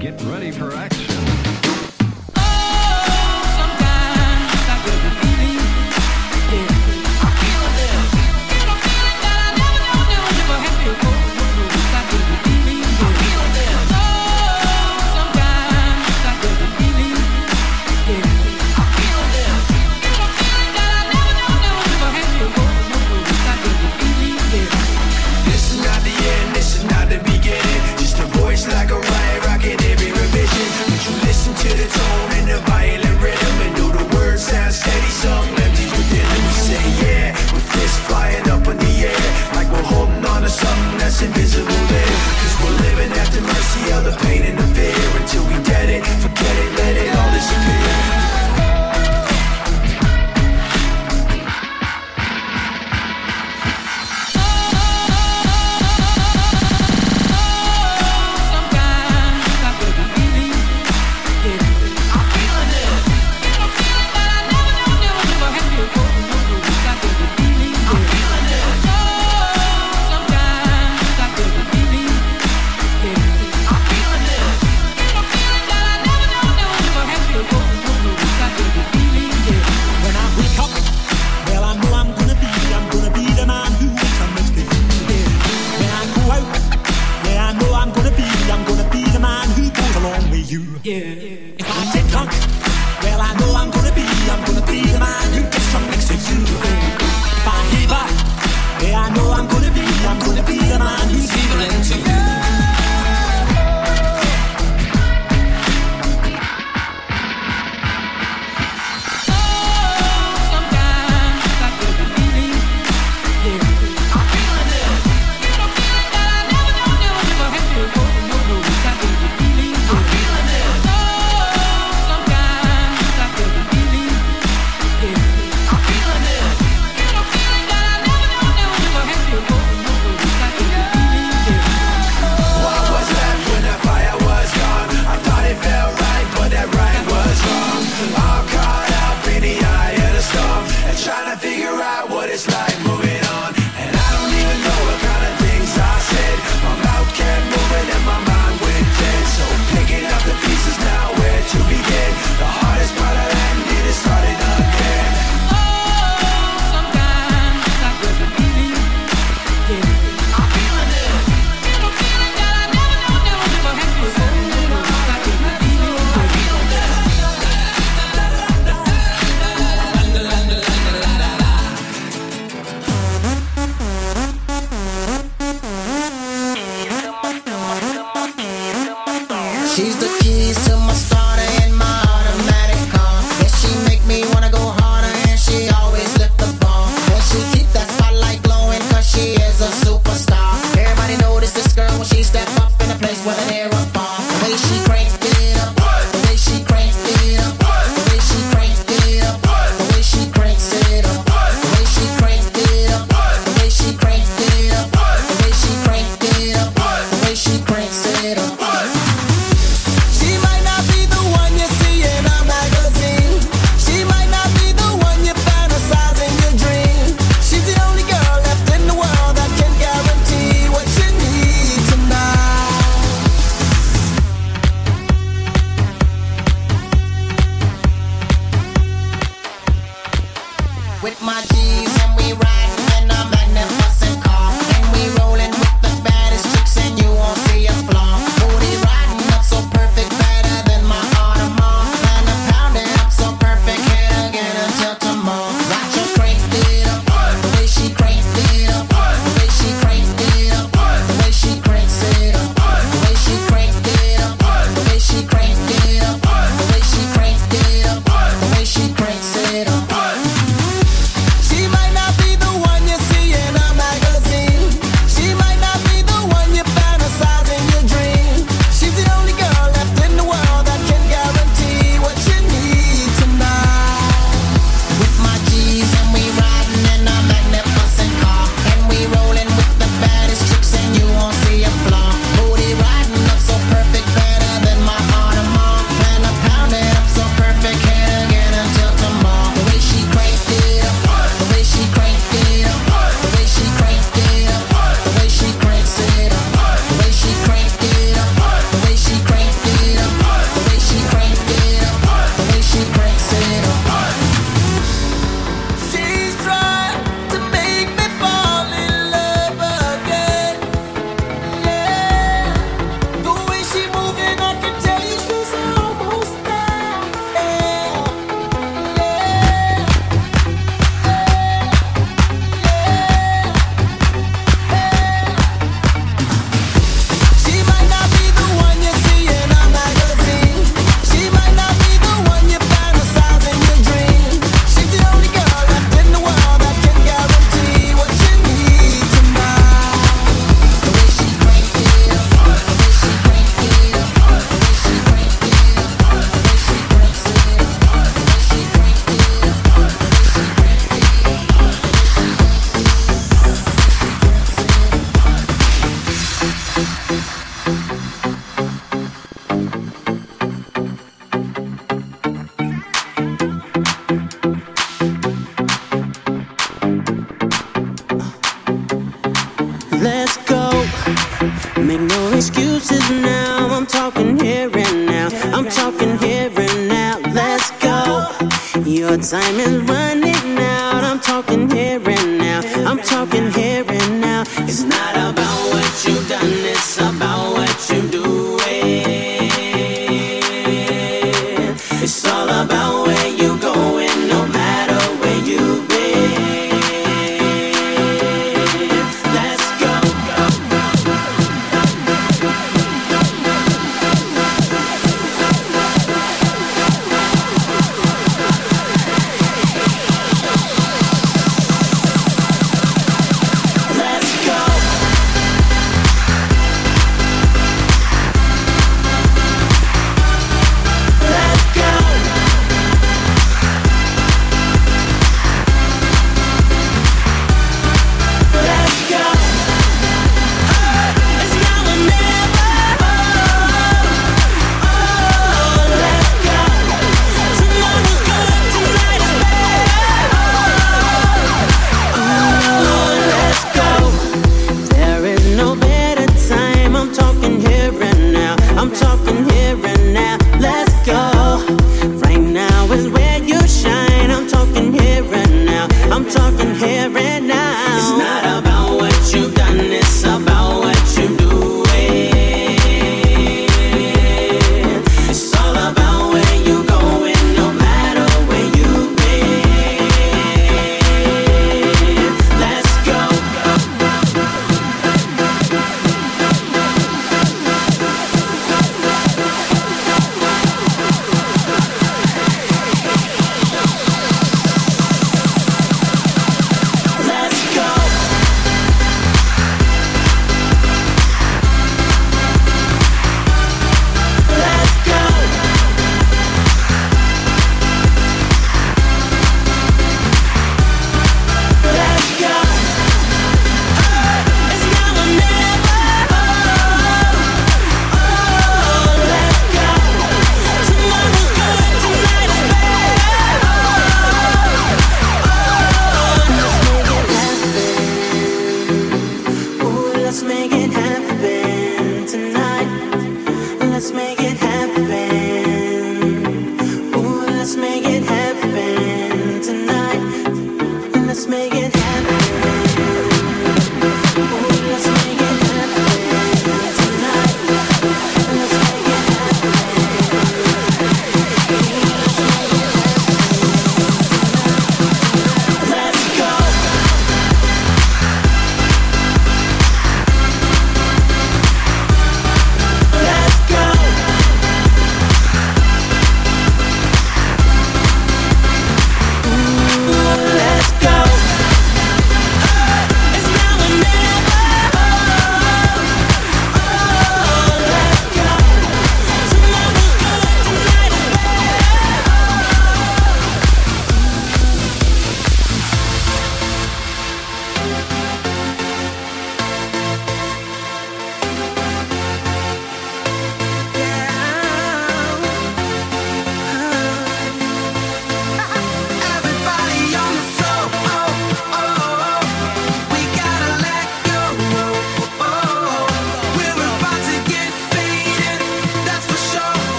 Get ready for action.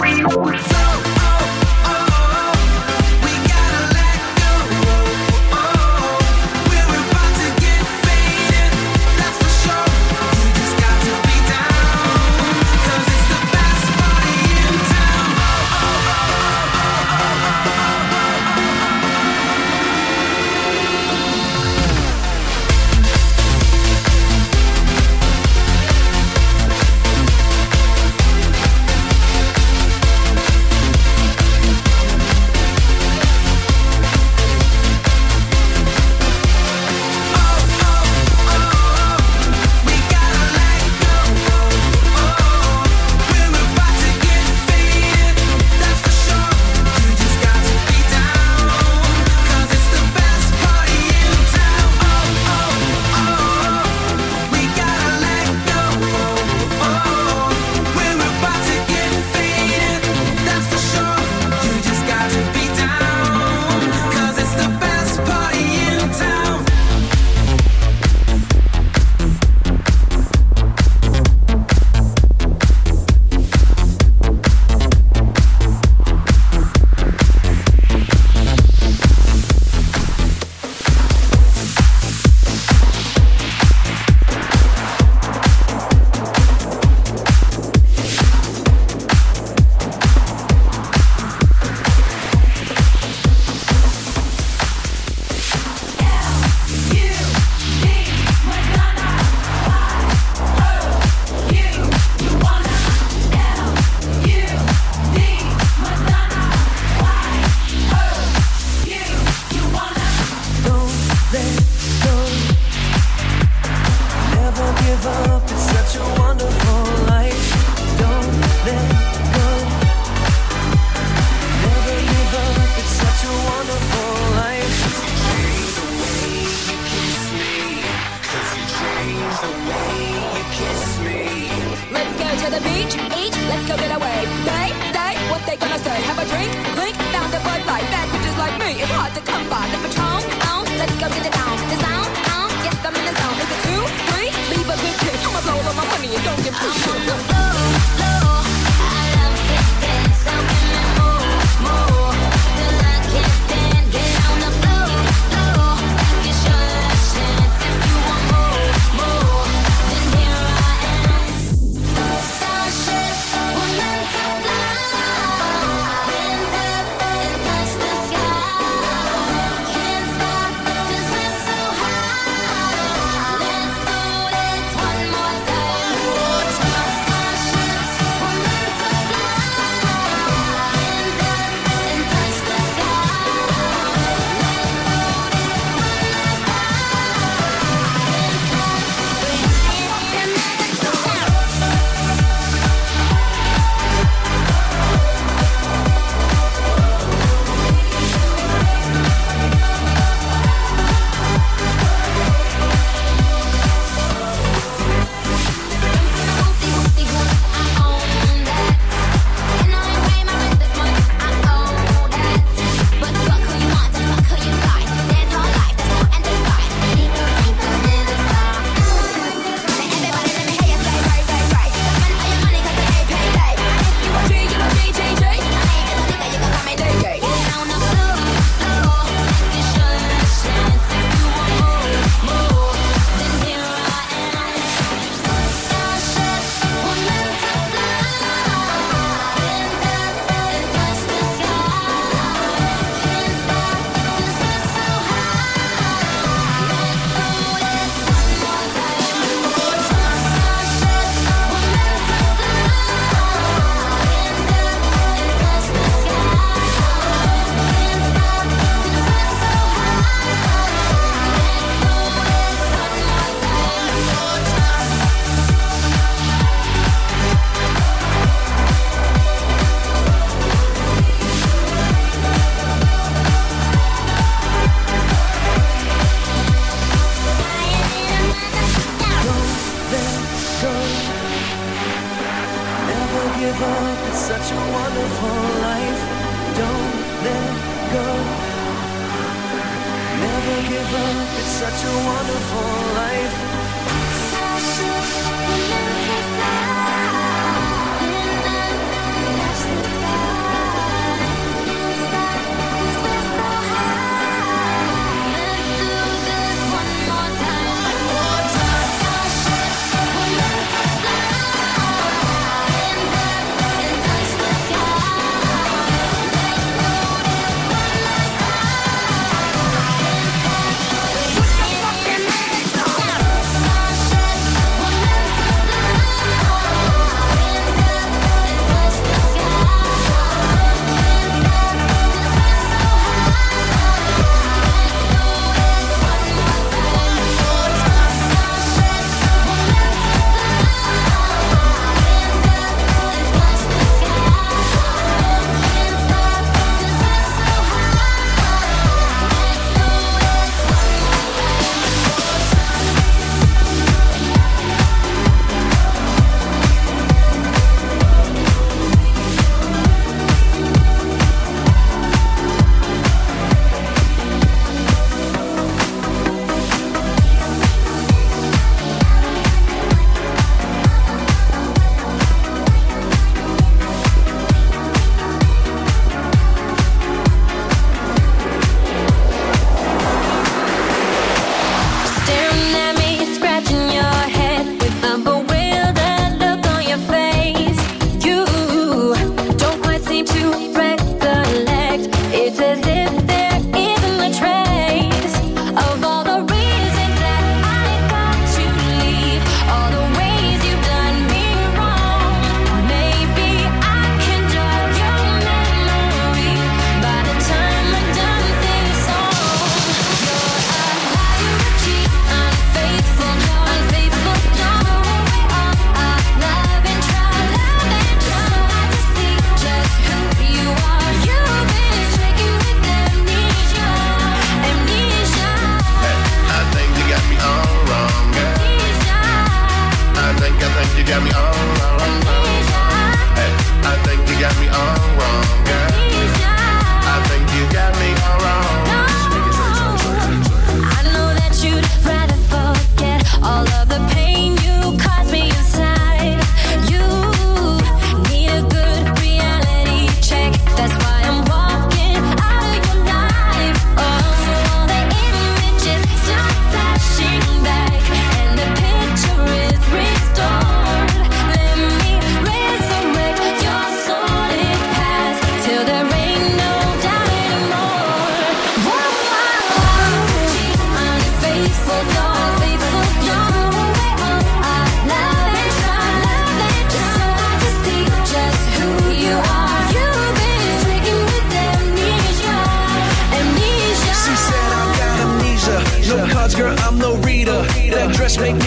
Thank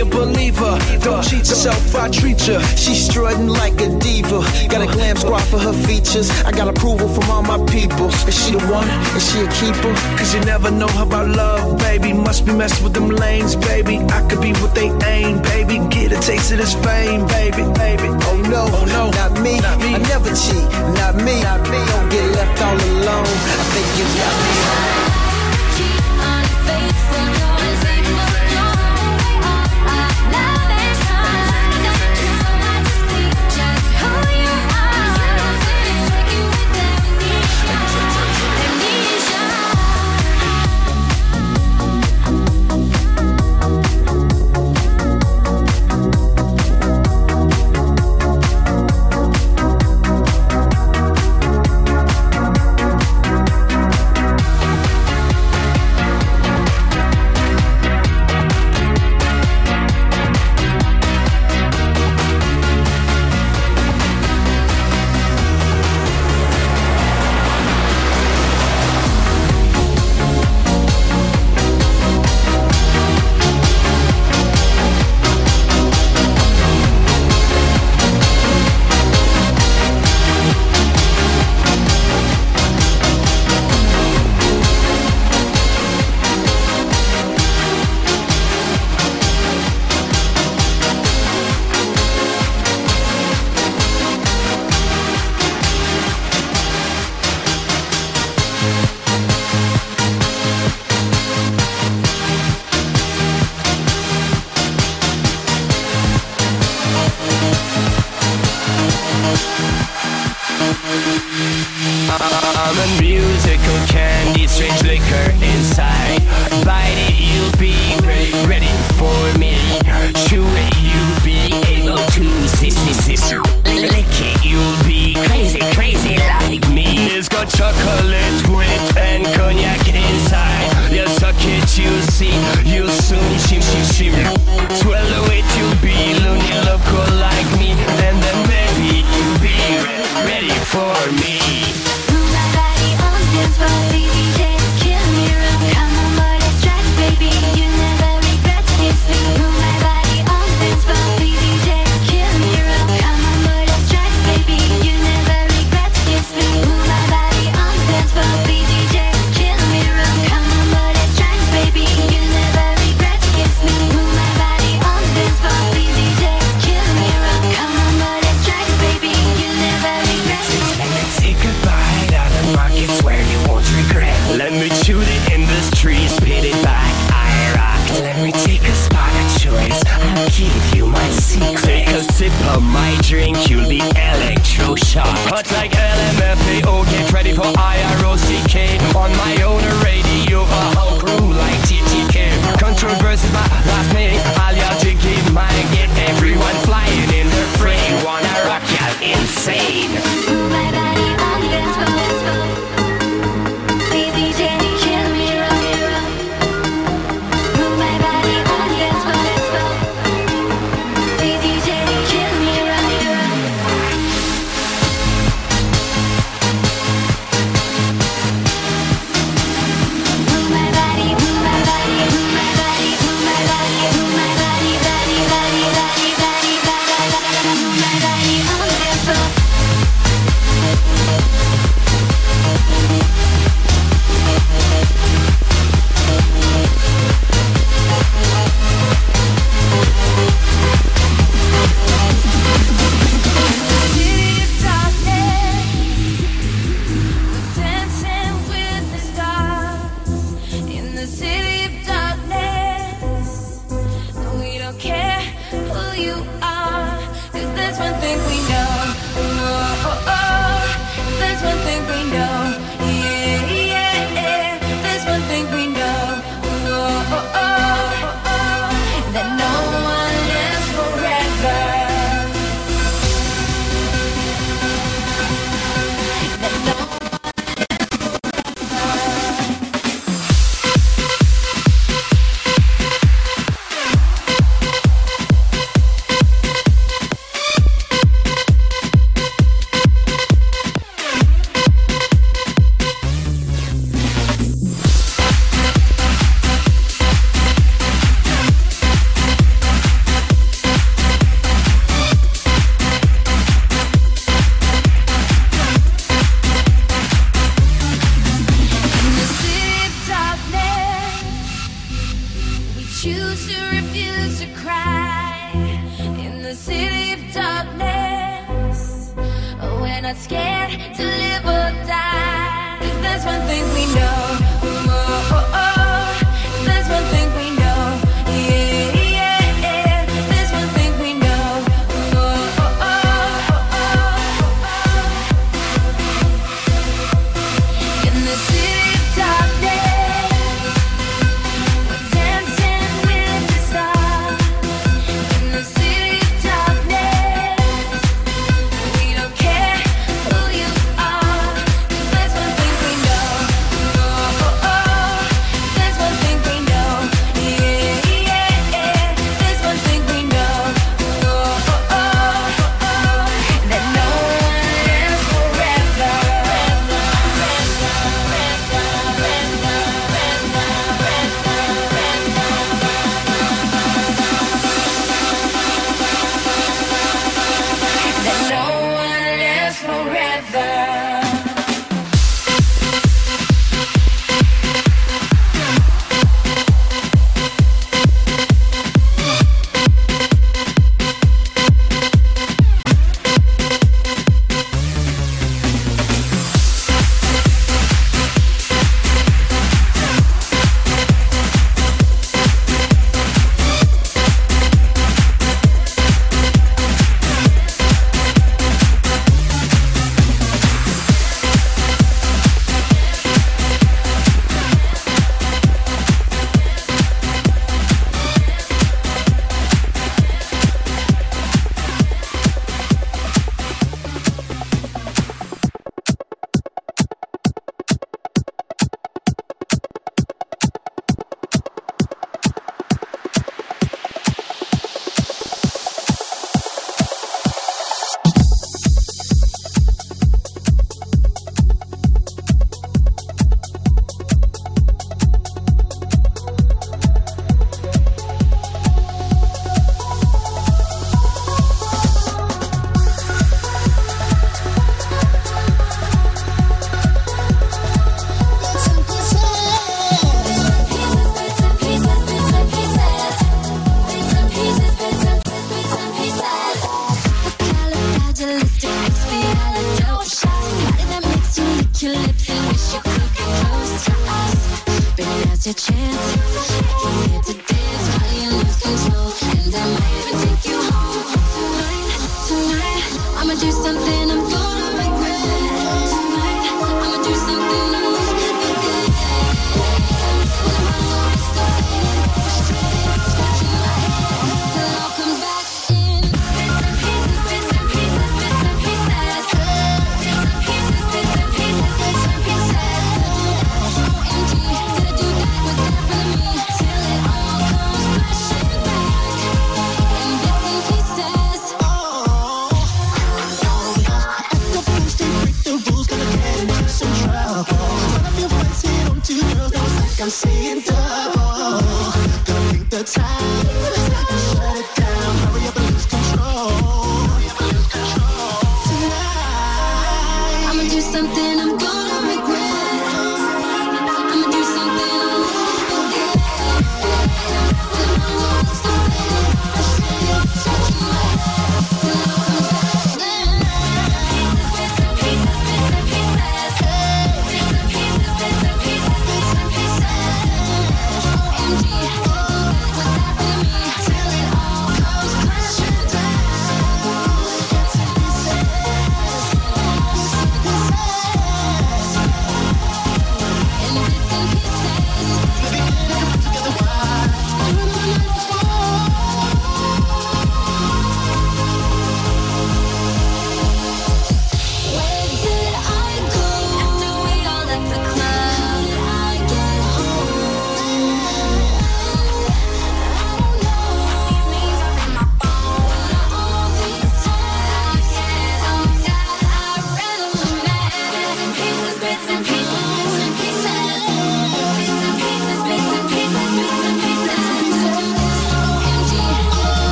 a believer. Don't cheat yourself, I treat you. She's strutting like a diva. Got a glam squad for her features. I got approval from all my people. Is she the one? Is she a keeper? Cause you never know how I love, baby. Must be messed with them lanes, baby. I could be what they aim, baby. Get a taste of this fame, baby, baby. Oh no, oh, no. Not, me. not me. I never cheat, not me. Not me. Don't get left all alone. I think you got me.